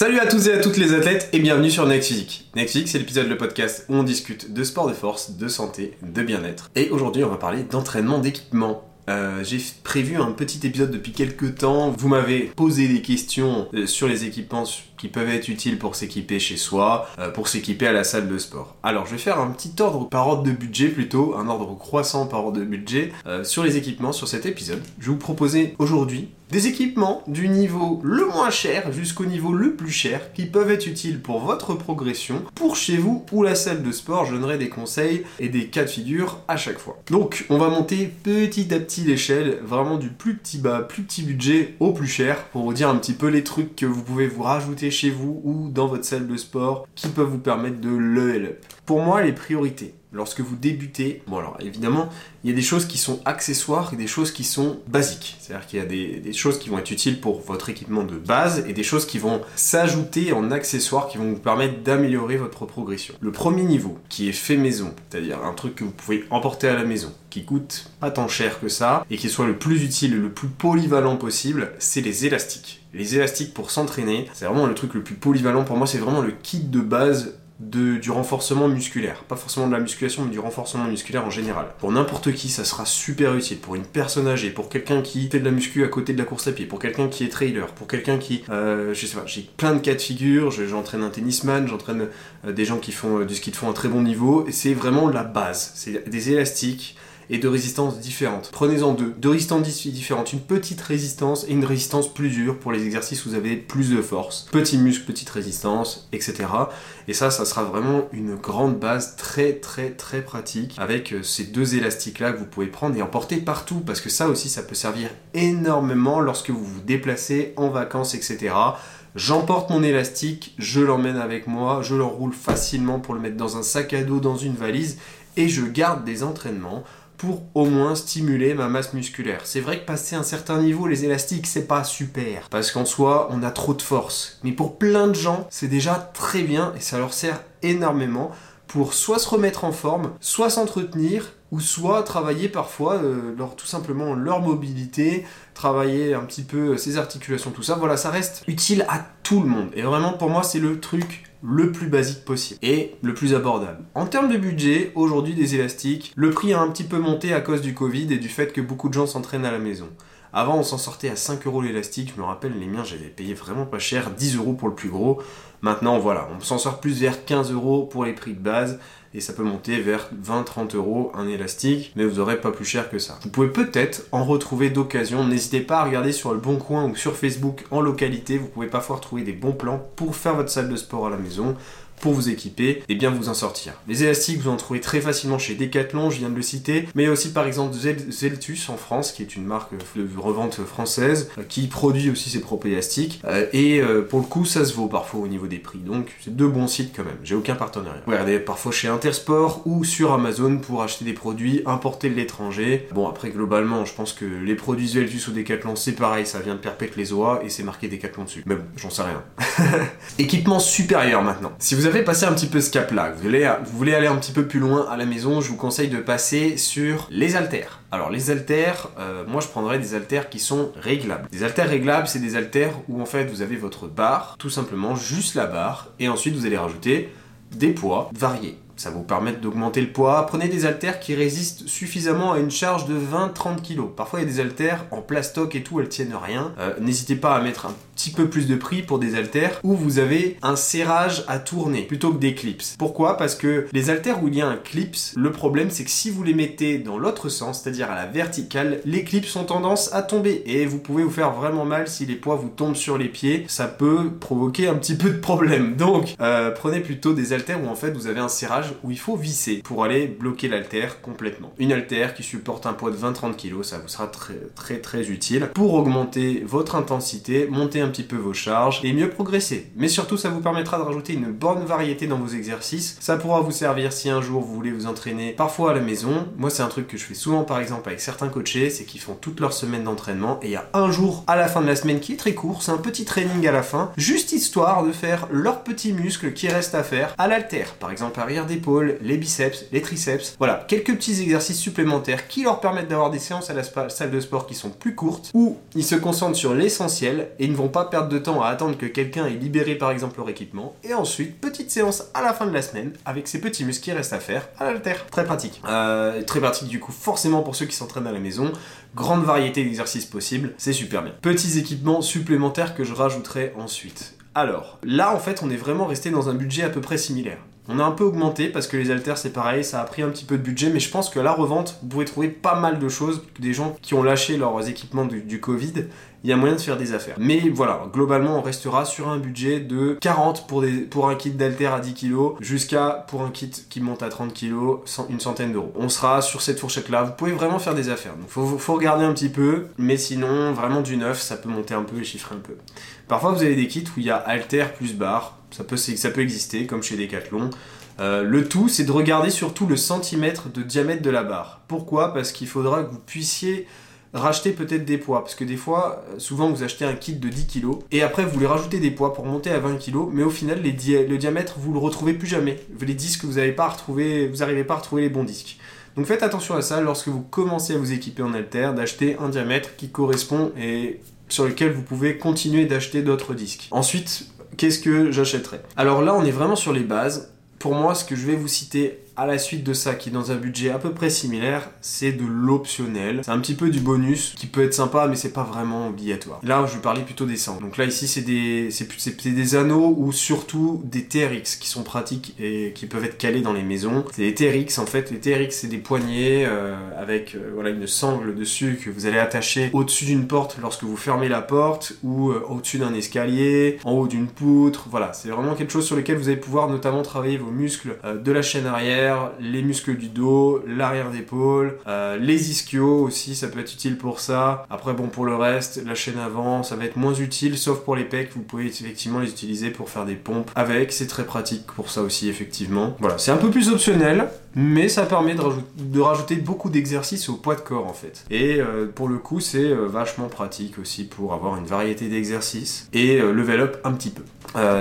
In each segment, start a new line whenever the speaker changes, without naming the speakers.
Salut à tous et à toutes les athlètes et bienvenue sur Next Physique. Next Physique, c'est l'épisode de podcast où on discute de sport de force, de santé, de bien-être. Et aujourd'hui, on va parler d'entraînement d'équipement. Euh, j'ai prévu un petit épisode depuis quelques temps. Vous m'avez posé des questions euh, sur les équipements qui peuvent être utiles pour s'équiper chez soi, euh, pour s'équiper à la salle de sport. Alors je vais faire un petit ordre par ordre de budget plutôt, un ordre croissant par ordre de budget sur les équipements sur cet épisode. Je vais vous proposer aujourd'hui des équipements du niveau le moins cher jusqu'au niveau le plus cher qui peuvent être utiles pour votre progression, pour chez vous ou la salle de sport. Je donnerai des conseils et des cas de figure à chaque fois. Donc on va monter petit à petit l'échelle, vraiment du plus petit bas, plus petit budget au plus cher pour vous dire un petit peu les trucs que vous pouvez vous rajouter chez vous ou dans votre salle de sport qui peuvent vous permettre de level up. Pour moi, les priorités lorsque vous débutez, bon alors évidemment, il y a des choses qui sont accessoires et des choses qui sont basiques. C'est-à-dire qu'il y a des, choses qui vont être utiles pour votre équipement de base et des choses qui vont s'ajouter en accessoires qui vont vous permettre d'améliorer votre progression. Le premier niveau, qui est fait maison, c'est-à-dire un truc que vous pouvez emporter à la maison, qui coûte pas tant cher que ça et qui soit le plus utile et le plus polyvalent possible, c'est les élastiques. Les élastiques pour s'entraîner, c'est vraiment le truc le plus polyvalent pour moi, c'est vraiment le kit de base du renforcement musculaire. Pas forcément de la musculation, mais du renforcement musculaire en général. Pour n'importe qui, ça sera super utile. Pour une personne âgée, pour quelqu'un qui fait de la muscu à côté de la course à pied, pour quelqu'un qui est trailer, pour quelqu'un qui... Euh, je sais pas, j'ai plein de cas de figure. J'entraîne un tennisman, j'entraîne euh, des gens qui font euh, du ski de fond à très bon niveau. Et c'est vraiment la base. C'est des élastiques et de résistances différentes. Prenez-en deux, deux résistances différentes, une petite résistance et une résistance plus dure pour les exercices où vous avez plus de force. Petit muscle, petite résistance, etc. Et ça, ça sera vraiment une grande base très très très pratique avec euh, ces deux élastiques là que vous pouvez prendre et emporter partout parce que ça aussi, ça peut servir énormément lorsque vous vous déplacez en vacances, etc. J'emporte mon élastique, je l'emmène avec moi, je l'enroule facilement pour le mettre dans un sac à dos, dans une valise, et je garde des entraînements pour au moins stimuler ma masse musculaire. C'est vrai que passer un certain niveau, les élastiques, c'est pas super. Parce qu'en soi, on a trop de force. Mais pour plein de gens, c'est déjà très bien et ça leur sert énormément pour soit se remettre en forme, soit s'entretenir, ou soit travailler parfois euh, leur, tout simplement leur mobilité, travailler un petit peu ses articulations, tout ça. Voilà, ça reste utile à tout le monde. Et vraiment, pour moi, c'est le truc le plus basique possible et le plus abordable. En termes de budget, aujourd'hui des élastiques, le prix a un petit peu monté à cause du Covid et du fait que beaucoup de gens s'entraînent à la maison. Avant, on s'en sortait à 5 euros l'élastique. Je me rappelle, les miens, j'avais payé vraiment pas cher, 10 euros pour le plus gros. Maintenant, voilà, on s'en sort plus vers 15 euros pour les prix de base et ça peut monter vers 20-30 euros un élastique, mais vous aurez pas plus cher que ça. Vous pouvez peut-être en retrouver d'occasion. N'hésitez pas à regarder sur le Bon Coin ou sur Facebook en localité. Vous pouvez parfois trouver des bons plans pour faire votre salle de sport à la maison pour vous équiper et bien vous en sortir. Les élastiques, vous en trouvez très facilement chez Decathlon, je viens de le citer, mais aussi par exemple Zeltus en France, qui est une marque de revente française, euh, qui produit aussi ses propres élastiques. Euh, et euh, pour le coup, ça se vaut parfois au niveau des prix. Donc, c'est deux bons sites quand même. J'ai aucun partenariat. Regardez parfois chez Intersport ou sur Amazon pour acheter des produits importés de l'étranger. Bon, après, globalement, je pense que les produits Zeltus ou Decathlon, c'est pareil, ça vient de Perpète les oies et c'est marqué Decathlon dessus. Mais bon, j'en sais rien. Équipement supérieur maintenant. Si vous avez un petit peu ce cap-là, vous voulez, vous voulez aller un petit peu plus loin à la maison, je vous conseille de passer sur les haltères. Alors les haltères, euh, moi je prendrais des haltères qui sont réglables. Des haltères réglables, c'est des haltères où en fait vous avez votre barre, tout simplement juste la barre, et ensuite vous allez rajouter des poids variés. Ça vous permettre d'augmenter le poids. Prenez des haltères qui résistent suffisamment à une charge de 20-30 kg. Parfois, il y a des haltères en plastoc et tout, elles tiennent rien. Euh, n'hésitez pas à mettre un petit peu plus de prix pour des haltères où vous avez un serrage à tourner plutôt que des clips. Pourquoi? Parce que les haltères où il y a un clips, le problème c'est que si vous les mettez dans l'autre sens, c'est-à-dire à la verticale, les clips ont tendance à tomber et vous pouvez vous faire vraiment mal si les poids vous tombent sur les pieds. Ça peut provoquer un petit peu de problème. Donc, euh, prenez plutôt des haltères où en fait vous avez un serrage où il faut visser pour aller bloquer l'haltère complètement. Une haltère qui supporte un poids de 20-30 kg, ça vous sera très très très utile pour augmenter votre intensité, monter un petit peu vos charges et mieux progresser. Mais surtout, ça vous permettra de rajouter une bonne variété dans vos exercices. Ça pourra vous servir si un jour vous voulez vous entraîner parfois à la maison. Moi, c'est un truc que je fais souvent par exemple avec certains coachés, c'est qu'ils font toute leur semaine d'entraînement et il y a un jour à la fin de la semaine qui est très court, c'est un petit training à la fin, juste histoire de faire leurs petits muscles qui restent à faire à l'haltère. Par exemple, arrière des épaules, les biceps, les triceps. Voilà, quelques petits exercices supplémentaires qui leur permettent d'avoir des séances à la salle de sport qui sont plus courtes, où ils se concentrent sur l'essentiel et ils ne vont pas perdre de temps à attendre que quelqu'un ait libéré par exemple leur équipement. Et ensuite, petite séance à la fin de la semaine avec ces petits muscles qui restent à faire à l'altère. Très pratique. Euh, très pratique du coup forcément pour ceux qui s'entraînent à la maison. Grande variété d'exercices possibles, c'est super bien. Petits équipements supplémentaires que je rajouterai ensuite. Alors, là en fait on est vraiment resté dans un budget à peu près similaire. On a un peu augmenté parce que les haltères c'est pareil, ça a pris un petit peu de budget, mais je pense que la revente, vous pouvez trouver pas mal de choses, des gens qui ont lâché leurs équipements du, Covid, il y a moyen de faire des affaires. Mais voilà, globalement on restera sur un budget de 40 pour, un kit d'haltères à 10 kg, jusqu'à pour un kit qui monte à 30 kg, une centaine d'euros. On sera sur cette fourchette là, vous pouvez vraiment faire des affaires. Donc faut, faut regarder un petit peu, mais sinon vraiment du neuf, ça peut monter un peu et chiffrer un peu. Parfois vous avez des kits où il y a haltères plus barre, ça peut, ça peut exister, comme chez Decathlon. Euh, le tout, c'est de regarder surtout le centimètre de diamètre de la barre. Pourquoi? Parce qu'il faudra que vous puissiez racheter peut-être des poids. Parce que des fois, euh, souvent vous achetez un kit de 10 kg et après vous voulez rajouter des poids pour monter à 20 kg, mais au final, le diamètre, vous le retrouvez plus jamais. Les disques, vous n'arrivez pas à retrouver, vous n'arrivez pas à retrouver les bons disques. Donc faites attention à ça lorsque vous commencez à vous équiper en halter, d'acheter un diamètre qui correspond et sur lequel vous pouvez continuer d'acheter d'autres disques. Ensuite, qu'est-ce que j'achèterais Alors là, on est vraiment sur les bases. Pour moi, ce que je vais vous citer à la suite de ça, qui est dans un budget à peu près similaire, c'est de l'optionnel. C'est un petit peu du bonus qui peut être sympa, mais c'est pas vraiment obligatoire. Là, je vais parler plutôt des sangs. Donc là, ici, c'est des, c'est, des anneaux ou surtout des TRX qui sont pratiques et qui peuvent être calés dans les maisons. C'est des TRX en fait. Les TRX, c'est des poignées euh, avec euh, voilà une sangle dessus que vous allez attacher au-dessus d'une porte lorsque vous fermez la porte ou euh, au-dessus d'un escalier, en haut d'une poutre. Voilà, c'est vraiment quelque chose sur lequel vous allez pouvoir notamment travailler vos muscles de la chaîne arrière les muscles du dos, l'arrière d'épaule, euh, les ischios aussi, ça peut être utile pour ça. Après, bon, pour le reste, la chaîne avant, ça va être moins utile, sauf pour les pecs, vous pouvez effectivement les utiliser pour faire des pompes avec, c'est très pratique pour ça aussi, effectivement. Voilà, c'est un peu plus optionnel, mais ça permet de, rajouter beaucoup d'exercices au poids de corps en fait. Et euh, pour le coup, c'est euh, vachement pratique aussi pour avoir une variété d'exercices et level up un petit peu.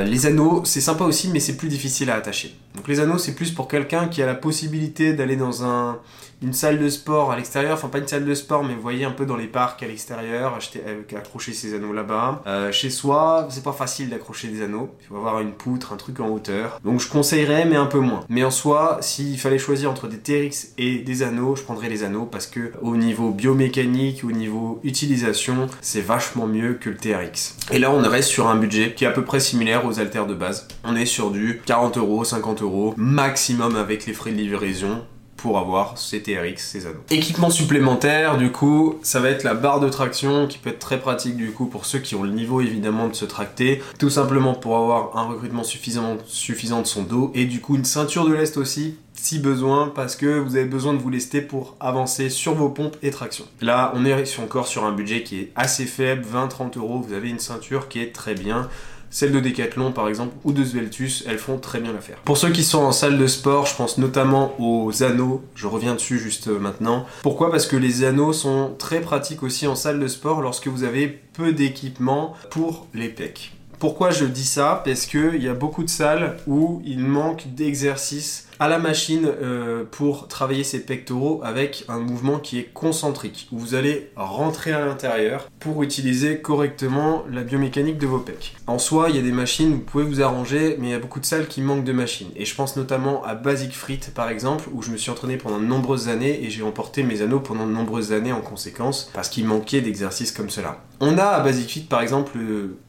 les anneaux, c'est sympa aussi, mais c'est plus difficile à attacher. Donc les anneaux, c'est plus pour quelqu'un qui a la possibilité d'aller dans un, une salle de sport à l'extérieur, enfin pas une salle de sport, mais vous voyez un peu dans les parcs à l'extérieur, euh, accrocher ses anneaux là-bas. Euh, chez soi, c'est pas facile d'accrocher des anneaux, il faut avoir une poutre, un truc en hauteur. Donc je conseillerais, mais un peu moins. Mais en soi, s'il fallait choisir entre des TRX et des anneaux, je prendrais les anneaux parce que au niveau biomécanique, au niveau utilisation, c'est vachement mieux que le TRX. Et là, on reste sur un budget qui est à peu près similaire aux haltères de base. On est sur du 40 euros, 50 euros maximum avec les frais de livraison pour avoir ces TRX, ces anneaux. Équipement supplémentaire, du coup, ça va être la barre de traction qui peut être très pratique du coup pour ceux qui ont le niveau évidemment de se tracter, tout simplement pour avoir un recrutement suffisamment suffisant de son dos et du coup une ceinture de lest aussi si besoin parce que vous avez besoin de vous lester pour avancer sur vos pompes et traction. Là, on est encore sur un budget qui est assez faible, 20-30 euros, vous avez une ceinture qui est très bien. Celles de Decathlon par exemple ou de Sveltus, elles font très bien l'affaire. Pour ceux qui sont en salle de sport, je pense notamment aux anneaux, je reviens dessus juste maintenant. Pourquoi? Parce que les anneaux sont très pratiques aussi en salle de sport lorsque vous avez peu d'équipement pour les pecs. Pourquoi je dis ça? Parce qu'il y a beaucoup de salles où il manque d'exercices à la machine euh, pour travailler ses pectoraux avec un mouvement qui est concentrique, où vous allez rentrer à l'intérieur pour utiliser correctement la biomécanique de vos pecs. En soi, il y a des machines, vous pouvez vous arranger, mais il y a beaucoup de salles qui manquent de machines. Et je pense notamment à Basic Frit par exemple, où je me suis entraîné pendant de nombreuses années et j'ai emporté mes anneaux pendant de nombreuses années en conséquence, parce qu'il manquait d'exercices comme cela. On a à Basic Fit par exemple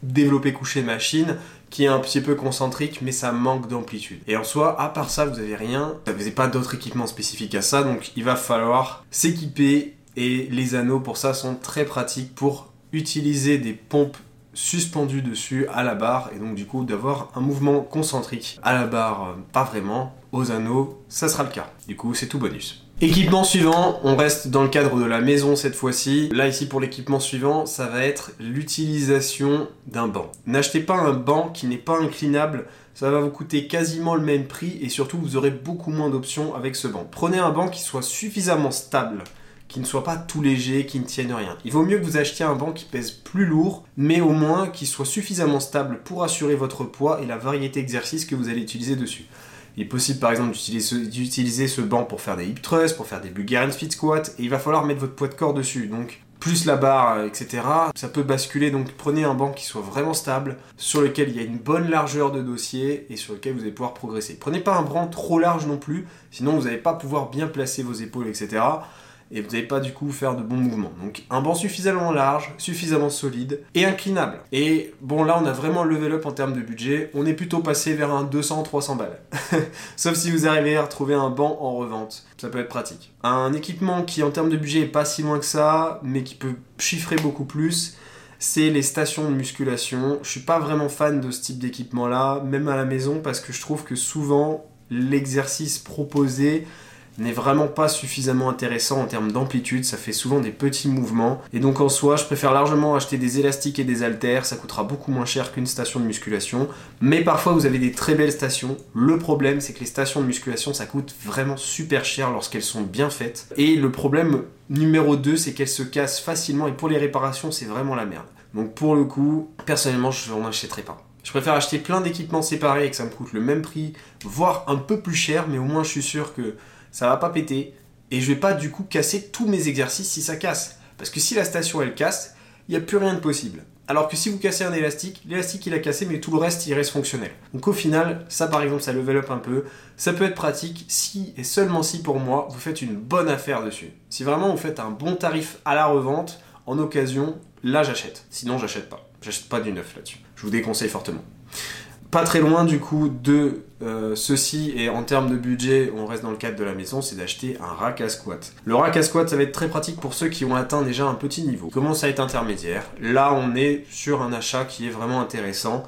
développé coucher machine qui est un petit peu concentrique, mais ça manque d'amplitude. Et en soi, à part ça, vous avez rien. Vous n'avez pas d'autres équipements spécifiques à ça, donc il va falloir s'équiper. Et les anneaux pour ça sont très pratiques pour utiliser des pompes suspendues dessus à la barre et donc du coup d'avoir un mouvement concentrique à la barre euh, pas vraiment aux anneaux ça sera le cas du coup c'est tout bonus Équipement suivant, on reste dans le cadre de la maison cette fois-ci. Là ici pour l'équipement suivant, ça va être l'utilisation d'un banc. N'achetez pas un banc qui n'est pas inclinable, ça va vous coûter quasiment le même prix et surtout vous aurez beaucoup moins d'options avec ce banc. Prenez un banc qui soit suffisamment stable, qui ne soit pas tout léger, qui ne tienne rien. Il vaut mieux que vous achetiez un banc qui pèse plus lourd, mais au moins qui soit suffisamment stable pour assurer votre poids et la variété d'exercices que vous allez utiliser dessus. Il est possible par exemple d'utiliser ce, banc pour faire des hip thrusts, pour faire des Bulgarian split squats, et il va falloir mettre votre poids de corps dessus. Donc plus la barre, etc. Ça peut basculer, donc prenez un banc qui soit vraiment stable, sur lequel il y a une bonne largeur de dossier et sur lequel vous allez pouvoir progresser. Prenez pas un banc trop large non plus, sinon vous n'allez pas pouvoir bien placer vos épaules, etc et vous n'allez pas du coup faire de bons mouvements. Donc un banc suffisamment large, suffisamment solide et inclinable. Et bon là on a vraiment level up en termes de budget, on est plutôt passé vers un 200-300 balles. Sauf si vous arrivez à retrouver un banc en revente, ça peut être pratique. Un équipement qui en termes de budget est pas si loin que ça, mais qui peut chiffrer beaucoup plus, c'est les stations de musculation. Je suis pas vraiment fan de ce type d'équipement là, même à la maison, parce que je trouve que souvent l'exercice proposé n'est vraiment pas suffisamment intéressant en termes d'amplitude, ça fait souvent des petits mouvements. Et donc en soi, je préfère largement acheter des élastiques et des haltères, ça coûtera beaucoup moins cher qu'une station de musculation. Mais parfois vous avez des très belles stations. Le problème c'est que les stations de musculation ça coûte vraiment super cher lorsqu'elles sont bien faites. Et le problème numéro 2 c'est qu'elles se cassent facilement et pour les réparations c'est vraiment la merde. Donc pour le coup, personnellement je n'en achèterai pas. Je préfère acheter plein d'équipements séparés et que ça me coûte le même prix, voire un peu plus cher, mais au moins je suis sûr que ça va pas péter, et je vais pas du coup casser tous mes exercices si ça casse. Parce que si la station elle casse, il n'y a plus rien de possible. Alors que si vous cassez un élastique, l'élastique il a cassé, mais tout le reste il reste fonctionnel. Donc au final, ça par exemple, ça level up un peu. Ça peut être pratique si et seulement si pour moi, vous faites une bonne affaire dessus. Si vraiment vous faites un bon tarif à la revente, en occasion, là j'achète. Sinon j'achète pas. J'achète pas du neuf là-dessus. Je vous déconseille fortement pas très loin du coup de euh, ceci et en termes de budget, on reste dans le cadre de la maison, c'est d'acheter un rack à squat. Le rack à squat, ça va être très pratique pour ceux qui ont atteint déjà un petit niveau. Commence à être intermédiaire. Là, on est sur un achat qui est vraiment intéressant.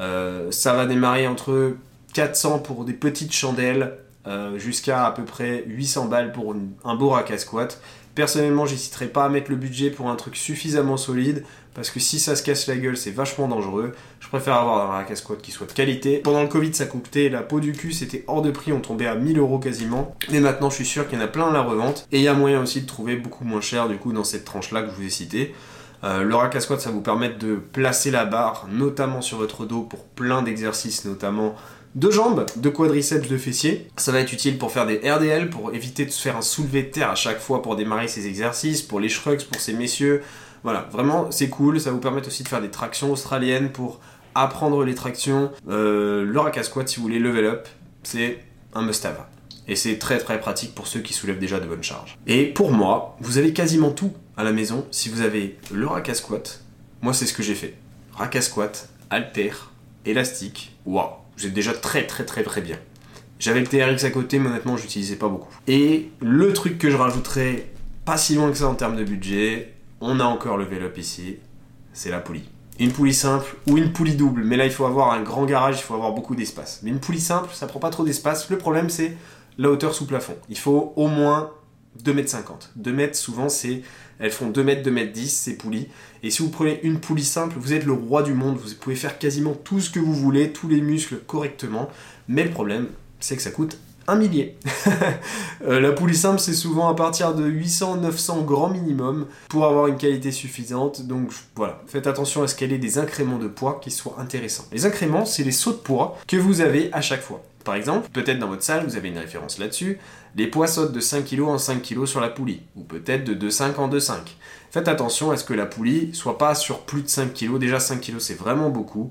Euh, ça va démarrer entre 400 pour des petites chandelles euh, jusqu'à à peu près 800 balles pour un beau rack à squat. Personnellement, j'hésiterai pas à mettre le budget pour un truc suffisamment solide parce que si ça se casse la gueule, c'est vachement dangereux. Je préfère avoir un rack à squat qui soit de qualité. Pendant le Covid, ça coûtait la peau du cul, c'était hors de prix, on tombait à 1000 euros quasiment. Mais maintenant, je suis sûr qu'il y en a plein à la revente et il y a moyen aussi de trouver beaucoup moins cher du coup dans cette tranche-là que je vous ai cité. Euh, le rack à squat, ça vous permet de placer la barre, notamment sur votre dos, pour plein d'exercices, notamment de jambes, de quadriceps, de fessiers. Ça va être utile pour faire des RDL, pour éviter de se faire un soulevé de terre à chaque fois pour démarrer ces exercices, pour les shrugs, pour ces messieurs. Voilà, vraiment c'est cool, ça vous permet aussi de faire des tractions australiennes pour apprendre les tractions. Euh, le rack squat, si vous voulez level up, c'est un must-have. Et c'est très très pratique pour ceux qui soulèvent déjà de bonnes charges. Et pour moi, vous avez quasiment tout à la maison si vous avez le rack à squat. Moi, c'est ce que j'ai fait. Rack à squat, halter, élastique. Waouh vous déjà très très très très bien. J'avais le TRX à côté, mais honnêtement, j'utilisais pas beaucoup. Et le truc que je rajouterais, pas si loin que ça en termes de budget, on a encore le up ici, c'est la poulie. Une poulie simple ou une poulie double, mais là il faut avoir un grand garage, il faut avoir beaucoup d'espace. Mais une poulie simple, ça prend pas trop d'espace. Le problème c'est la hauteur sous plafond. Il faut au moins 2m50. 2 mètres souvent c'est elles font 2 mètres, 2 mètres 10 ces poulies. Et si vous prenez une poulie simple, vous êtes le roi du monde. Vous pouvez faire quasiment tout ce que vous voulez, tous les muscles correctement. Mais le problème, c'est que ça coûte un millier. Euh, la poulie simple, c'est souvent à partir de 800-900 grand minimum pour avoir une qualité suffisante. Donc voilà, faites attention à ce qu'elle ait des incréments de poids qui soient intéressants. Les incréments, c'est les sauts de poids que vous avez à chaque fois. Par exemple, peut-être dans votre salle, vous avez une référence là-dessus, les poids sautent de 5 kg en 5 kg sur la poulie, ou peut-être de 2,5 en 2,5. Faites attention à ce que la poulie soit pas sur plus de 5 kg, déjà 5 kg c'est vraiment beaucoup,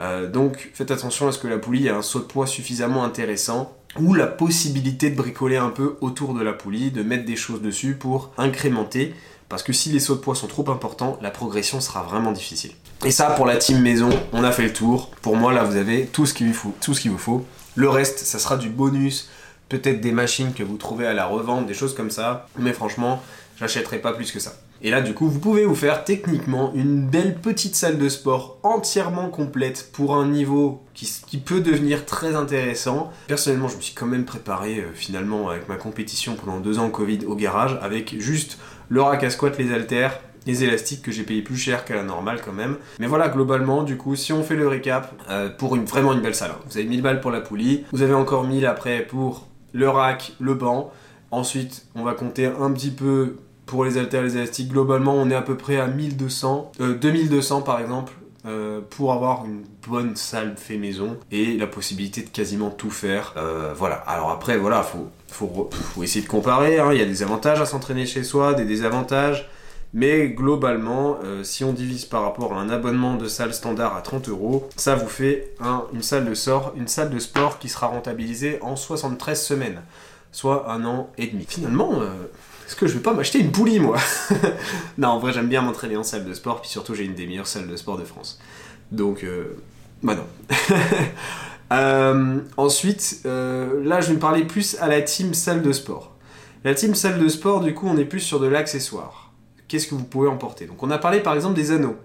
euh, donc faites attention à ce que la poulie ait un saut de poids suffisamment intéressant, ou la possibilité de bricoler un peu autour de la poulie, de mettre des choses dessus pour incrémenter, parce que si les sauts de poids sont trop importants, la progression sera vraiment difficile. Et ça, pour la team maison, on a fait le tour. Pour moi, là, vous avez tout ce qu'il vous faut. Tout ce qu'il vous faut. Le reste, ça sera du bonus, peut-être des machines que vous trouvez à la revente, des choses comme ça. Mais franchement, j'achèterai pas plus que ça. Et là, du coup, vous pouvez vous faire techniquement une belle petite salle de sport entièrement complète pour un niveau qui, peut devenir très intéressant. Personnellement, je me suis quand même préparé euh, finalement avec ma compétition pendant deux ans Covid au garage avec juste le rack à squat, les haltères, les élastiques que j'ai payé plus cher qu'à la normale quand même. Mais voilà, globalement, du coup, si on fait le récap, euh, pour une, vraiment une belle salle, hein. vous avez 1000 balles pour la poulie, vous avez encore 1000 après pour le rack, le banc. Ensuite, on va compter un petit peu pour les haltères, les élastiques. Globalement, on est à peu près à 1200, 2200 euh, par exemple, euh, pour avoir une bonne salle fait maison et la possibilité de quasiment tout faire. Euh, voilà. Alors après, voilà, faut, faut, faut essayer de comparer. hein. Il y a des avantages à s'entraîner chez soi, des désavantages. Mais globalement, euh, si on divise par rapport à un abonnement de salle standard à 30 euros, ça vous fait un- une, salle de sort, une salle de sport qui sera rentabilisée en 73 semaines, soit un an et demi. Finalement, euh, est-ce que je vais pas m'acheter une poulie, moi Non, en vrai, j'aime bien m'entraîner en salle de sport, puis surtout, j'ai une des meilleures salles de sport de France. Donc, euh, bah non. Ensuite, là, je vais parler plus à la team salle de sport. La team salle de sport, du coup, on est plus sur de l'accessoire. Qu'est-ce que vous pouvez emporter Donc, on a parlé par exemple des anneaux.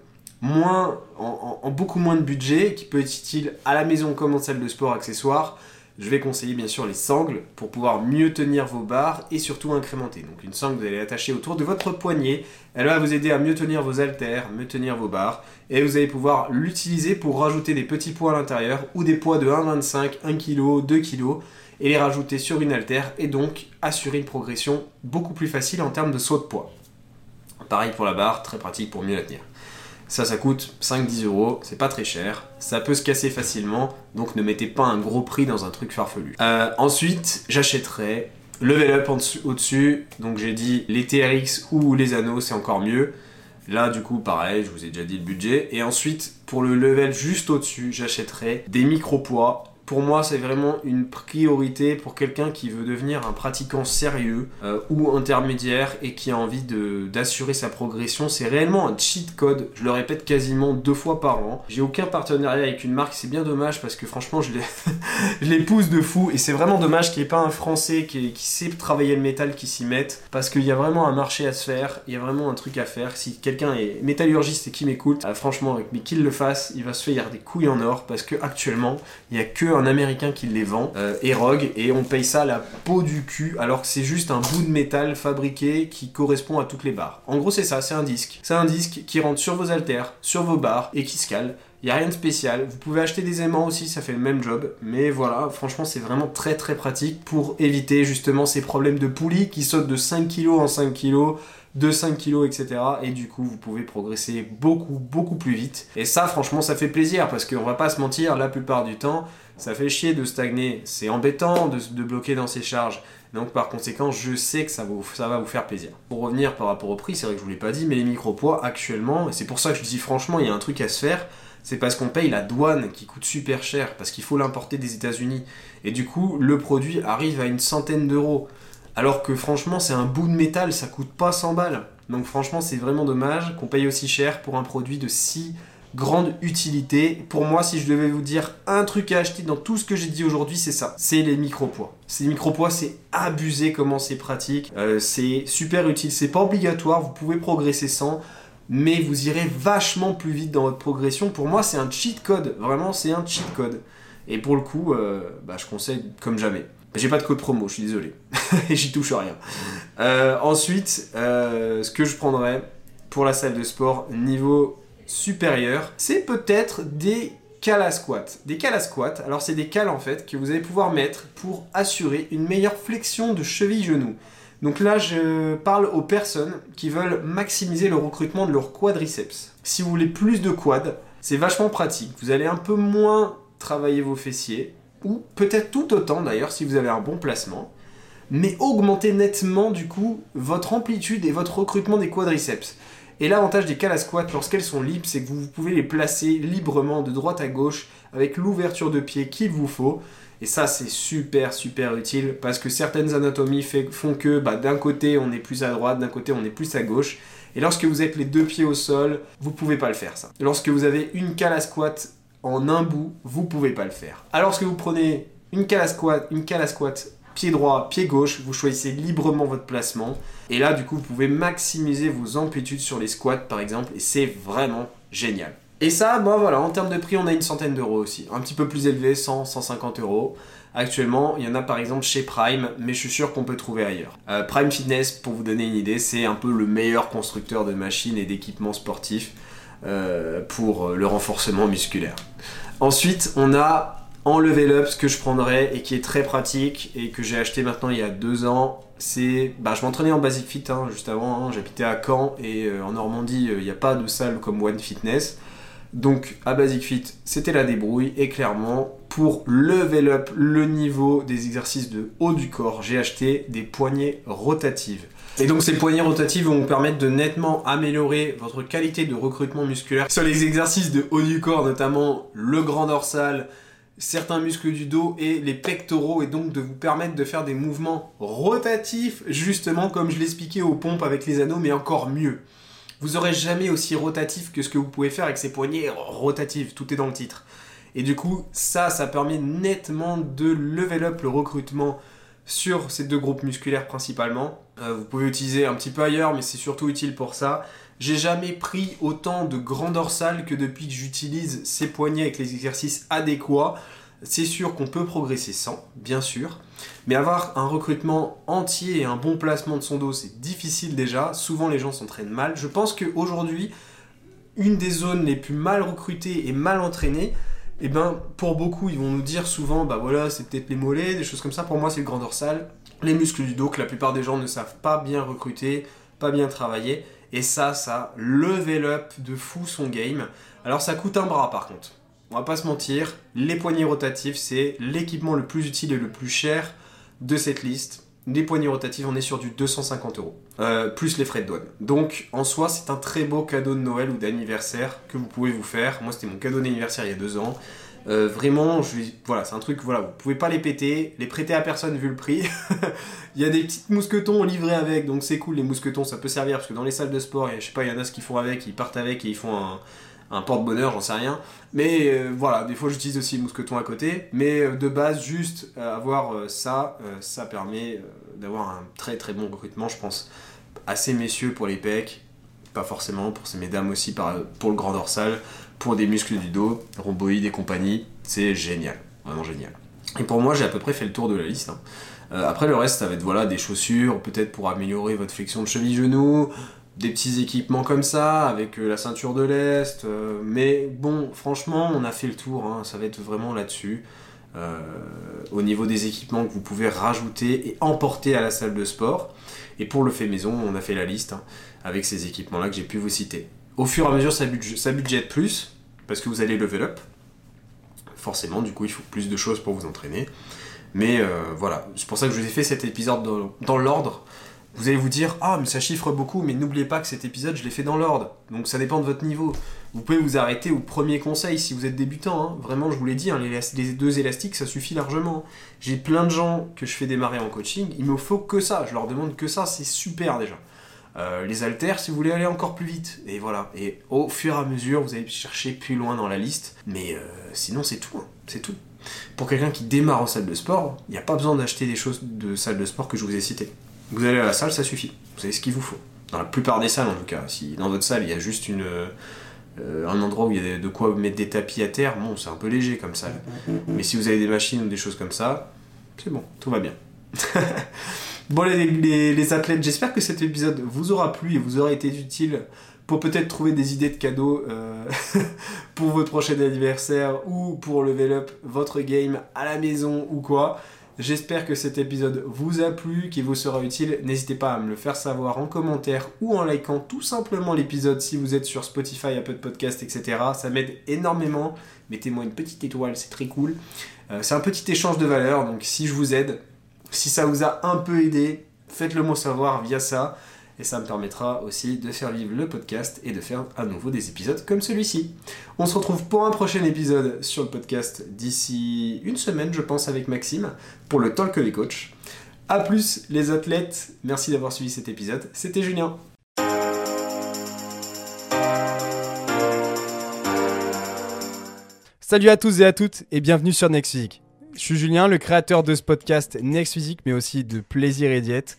Moins, en, beaucoup moins de budget, qui peut être utile à la maison comme en salle de sport accessoire. Je vais conseiller bien sûr les sangles pour pouvoir mieux tenir vos barres et surtout incrémenter. Donc une sangle, vous allez l'attacher autour de votre poignet. Elle va vous aider à mieux tenir vos haltères, mieux tenir vos barres. Et vous allez pouvoir l'utiliser pour rajouter des petits poids à l'intérieur ou des poids de 1,25, 1 kg, 2 kg et les rajouter sur une haltère et donc assurer une progression beaucoup plus facile en termes de saut de poids. Pareil pour la barre, très pratique pour mieux la tenir. Ça, ça coûte 5-10 euros, c'est pas très cher, ça peut se casser facilement, donc ne mettez pas un gros prix dans un truc farfelu. Euh, ensuite, j'achèterai Level Up au-dessus, donc j'ai dit les TRX ou les anneaux, c'est encore mieux. Là, du coup, pareil, je vous ai déjà dit le budget. Et ensuite, pour le level juste au-dessus, j'achèterai des micro-poids. Pour moi, c'est vraiment une priorité pour quelqu'un qui veut devenir un pratiquant sérieux euh, ou intermédiaire et qui a envie d'assurer sa progression. C'est réellement un cheat code. Je le répète quasiment deux fois par an. J'ai aucun partenariat avec une marque. C'est bien dommage parce que franchement, je les, pousse de fou. Et c'est vraiment dommage qu'il n'y ait pas un Français qui, qui sait travailler le métal qui s'y mette. Parce qu'il y a vraiment un marché à se faire. Il y a vraiment un truc à faire. Si quelqu'un est métallurgiste et qui m'écoute, euh, franchement, mais qu'il le fasse, il va se faire des couilles en or. Parce que actuellement, il n'y a que un américain qui les vend, euh, et on paye ça la peau du cul, alors que c'est juste un bout de métal fabriqué qui correspond à toutes les barres. En gros, c'est ça, c'est un disque. C'est un disque qui rentre sur vos haltères, sur vos barres, et qui se cale. Il n'y a rien de spécial. Vous pouvez acheter des aimants aussi, ça fait le même job. Mais voilà, franchement, c'est vraiment très très pratique pour éviter justement ces problèmes de poulie qui sautent de 5 kg en 5 kg, de 5 kg, etc. Et du coup, vous pouvez progresser beaucoup beaucoup plus vite. Et ça, franchement, ça fait plaisir parce qu'on va pas se mentir, la plupart du temps, ça fait chier de stagner. C'est embêtant de, bloquer dans ses charges. Donc par conséquent, je sais que ça, vous- ça va vous faire plaisir. Pour revenir par rapport au prix, c'est vrai que je vous l'ai pas dit, mais les micro-poids actuellement, et c'est pour ça que je dis franchement, il y a un truc à se faire, c'est parce qu'on paye la douane qui coûte super cher, parce qu'il faut l'importer des États-Unis. Et du coup, le produit arrive à une centaine d'euros. Alors que franchement, c'est un bout de métal, ça coûte pas 100 balles. Donc franchement, c'est vraiment dommage qu'on paye aussi cher pour un produit de si grande utilité. Pour moi, si je devais vous dire un truc à acheter dans tout ce que j'ai dit aujourd'hui, c'est ça. C'est les micro-poids. Ces micro-poids, c'est abusé comment c'est pratique. Euh, c'est super utile. C'est pas obligatoire, vous pouvez progresser sans. Mais vous irez vachement plus vite dans votre progression. Pour moi, c'est un cheat code. Vraiment, c'est un cheat code. Et pour le coup, euh, bah, je conseille comme jamais. J'ai pas de code promo, je suis désolé. Et j'y touche rien. Euh, ensuite, euh, ce que je prendrais pour la salle de sport niveau supérieur, c'est peut-être des cales à squat. Des cales à squat, alors c'est des cales en fait que vous allez pouvoir mettre pour assurer une meilleure flexion de cheville-genou. Donc là, je parle aux personnes qui veulent maximiser le recrutement de leur quadriceps. Si vous voulez plus de quad, c'est vachement pratique. Vous allez un peu moins travailler vos fessiers, ou peut-être tout autant d'ailleurs si vous avez un bon placement, mais augmenter nettement du coup votre amplitude et votre recrutement des quadriceps. Et l'avantage des cales à squat lorsqu'elles sont libres, c'est que vous pouvez les placer librement de droite à gauche avec l'ouverture de pied qu'il vous faut. Et ça, c'est super, super utile parce que certaines anatomies font que bah, d'un côté on est plus à droite, d'un côté on est plus à gauche. Et lorsque vous êtes les deux pieds au sol, vous pouvez pas le faire ça. Lorsque vous avez une cale à squat en un bout, vous pouvez pas le faire. Alors que vous prenez une cale squat, une cale à squat pied droit, pied gauche, vous choisissez librement votre placement. Et là, du coup, vous pouvez maximiser vos amplitudes sur les squats, par exemple, et c'est vraiment génial. Et ça, voilà, en termes de prix, on a une centaine d'euros aussi. Un petit peu plus élevé, 100, 150 euros. Actuellement, il y en a par exemple chez Prime, mais je suis sûr qu'on peut trouver ailleurs. Euh, Prime Fitness, pour vous donner une idée, c'est un peu le meilleur constructeur de machines et d'équipements sportifs euh, pour euh, le renforcement musculaire. Ensuite, on a en level up ce que je prendrais et qui est très pratique et que j'ai acheté maintenant il y a deux ans. C'est, bah, je m'entraînais en Basic Fit hein, juste avant. hein. J'habitais à Caen et en Normandie, il n'y a pas de salle comme One Fitness. Donc à Basic Fit, c'était la débrouille et clairement, pour level up le niveau des exercices de haut du corps, j'ai acheté des poignées rotatives. Et donc ces poignées rotatives vont vous permettre de nettement améliorer votre qualité de recrutement musculaire sur les exercices de haut du corps, notamment le grand dorsal, certains muscles du dos et les pectoraux, et donc de vous permettre de faire des mouvements rotatifs, justement comme je l'expliquais aux pompes avec les anneaux, mais encore mieux. Vous aurez jamais aussi rotatif que ce que vous pouvez faire avec ces poignées rotatives, tout est dans le titre. Et du coup, ça, ça permet nettement de level up le recrutement sur ces deux groupes musculaires principalement. Euh, vous pouvez utiliser un petit peu ailleurs, mais c'est surtout utile pour ça. J'ai jamais pris autant de grand dorsal que depuis que j'utilise ces poignets avec les exercices adéquats. C'est sûr qu'on peut progresser sans, bien sûr, mais avoir un recrutement entier et un bon placement de son dos, c'est difficile déjà. Souvent, les gens s'entraînent mal. Je pense qu'aujourd'hui, une des zones les plus mal recrutées et mal entraînées, eh ben, pour beaucoup, ils vont nous dire souvent, bah voilà, c'est peut-être les mollets, des choses comme ça. Pour moi, c'est le grand dorsal, les muscles du dos que la plupart des gens ne savent pas bien recruter, pas bien travailler. Et ça, ça level up de fou son game. Alors, ça coûte un bras par contre. On va pas se mentir, les poignées rotatives, c'est l'équipement le plus utile et le plus cher de cette liste. Des poignées rotatives, on est sur du 250 euros, euh, plus les frais de douane. Donc en soi, c'est un très beau cadeau de Noël ou d'anniversaire que vous pouvez vous faire. Moi, c'était mon cadeau d'anniversaire il y a deux ans. Euh, vraiment, je, voilà, c'est un truc, voilà, vous pouvez pas les péter, les prêter à personne vu le prix. il y a des petites mousquetons livrés avec, donc c'est cool les mousquetons, ça peut servir parce que dans les salles de sport, je sais pas, il y en a ce qu'ils font avec, ils partent avec et ils font un, un porte-bonheur, j'en sais rien. Mais euh, voilà, des fois j'utilise aussi le mousqueton à côté. Mais euh, de base, juste euh, avoir ça, ça permet d'avoir un très très bon recrutement, je pense. Assez messieurs pour les pecs, pas forcément, pour ces mesdames aussi, pour le grand dorsal, pour des muscles du dos, rhomboïdes et compagnie. C'est génial, vraiment génial. Et pour moi, j'ai à peu près fait le tour de la liste. Hein. après, le reste, ça va être voilà, des chaussures, peut-être pour améliorer votre flexion de cheville-genou, des petits équipements comme ça, avec euh, la ceinture de l'Est. Euh, mais bon, franchement, on a fait le tour, hein, ça va être vraiment là-dessus. Euh, au niveau des équipements que vous pouvez rajouter et emporter à la salle de sport. Et pour le fait maison, on a fait la liste hein, avec ces équipements-là que j'ai pu vous citer. Au fur et à mesure, ça, budget, plus, parce que vous allez level up. Forcément, du coup, il faut plus de choses pour vous entraîner. Mais voilà, c'est pour ça que je vous ai fait cet épisode dans l'ordre vous allez vous dire Ah, mais ça chiffre beaucoup, mais n'oubliez pas que cet épisode, je l'ai fait dans l'ordre. Donc ça dépend de votre niveau. Vous pouvez vous arrêter au premier conseil si vous êtes débutant. Hein. Vraiment, je vous l'ai dit, hein, les, deux élastiques, ça suffit largement. J'ai plein de gens que je fais démarrer en coaching, il me faut que ça. Je leur demande que ça, c'est super déjà. Euh, les haltères si vous voulez aller encore plus vite. Et voilà. Et au fur et à mesure, vous allez chercher plus loin dans la liste. Mais euh, sinon, c'est tout. Hein. C'est tout. Pour quelqu'un qui démarre en salle de sport, il n'y a pas besoin d'acheter des choses de salle de sport que je vous ai citées. Vous allez à la salle, ça suffit. Vous avez ce qu'il vous faut. Dans la plupart des salles, en tout cas. Si dans votre salle, il y a juste euh, un endroit où il y a de quoi mettre des tapis à terre, bon, c'est un peu léger comme ça. Mais si vous avez des machines ou des choses comme ça, c'est bon, tout va bien. bon, les, athlètes, j'espère que cet épisode vous aura plu et vous aura été utile pour peut-être trouver des idées de cadeaux euh, pour votre prochain anniversaire ou pour level up votre game à la maison ou quoi. J'espère que cet épisode vous a plu, qu'il vous sera utile. N'hésitez pas à me le faire savoir en commentaire ou en likant tout simplement l'épisode si vous êtes sur Spotify, Apple Podcast, etc. Ça m'aide énormément. Mettez-moi une petite étoile, c'est très cool. Euh, c'est un petit échange de valeurs, donc si je vous aide, si ça vous a un peu aidé, faites-le moi savoir via ça et ça me permettra aussi de faire vivre le podcast et de faire à nouveau des épisodes comme celui-ci. On se retrouve pour un prochain épisode sur le podcast d'ici une semaine, je pense, avec Maxime, pour le Talk des coachs. A plus les athlètes, merci d'avoir suivi cet épisode, c'était Julien.
Salut à tous et à toutes et bienvenue sur Next Physique. Je suis Julien, le créateur de ce podcast Next Physique, mais aussi de Plaisir et Diète.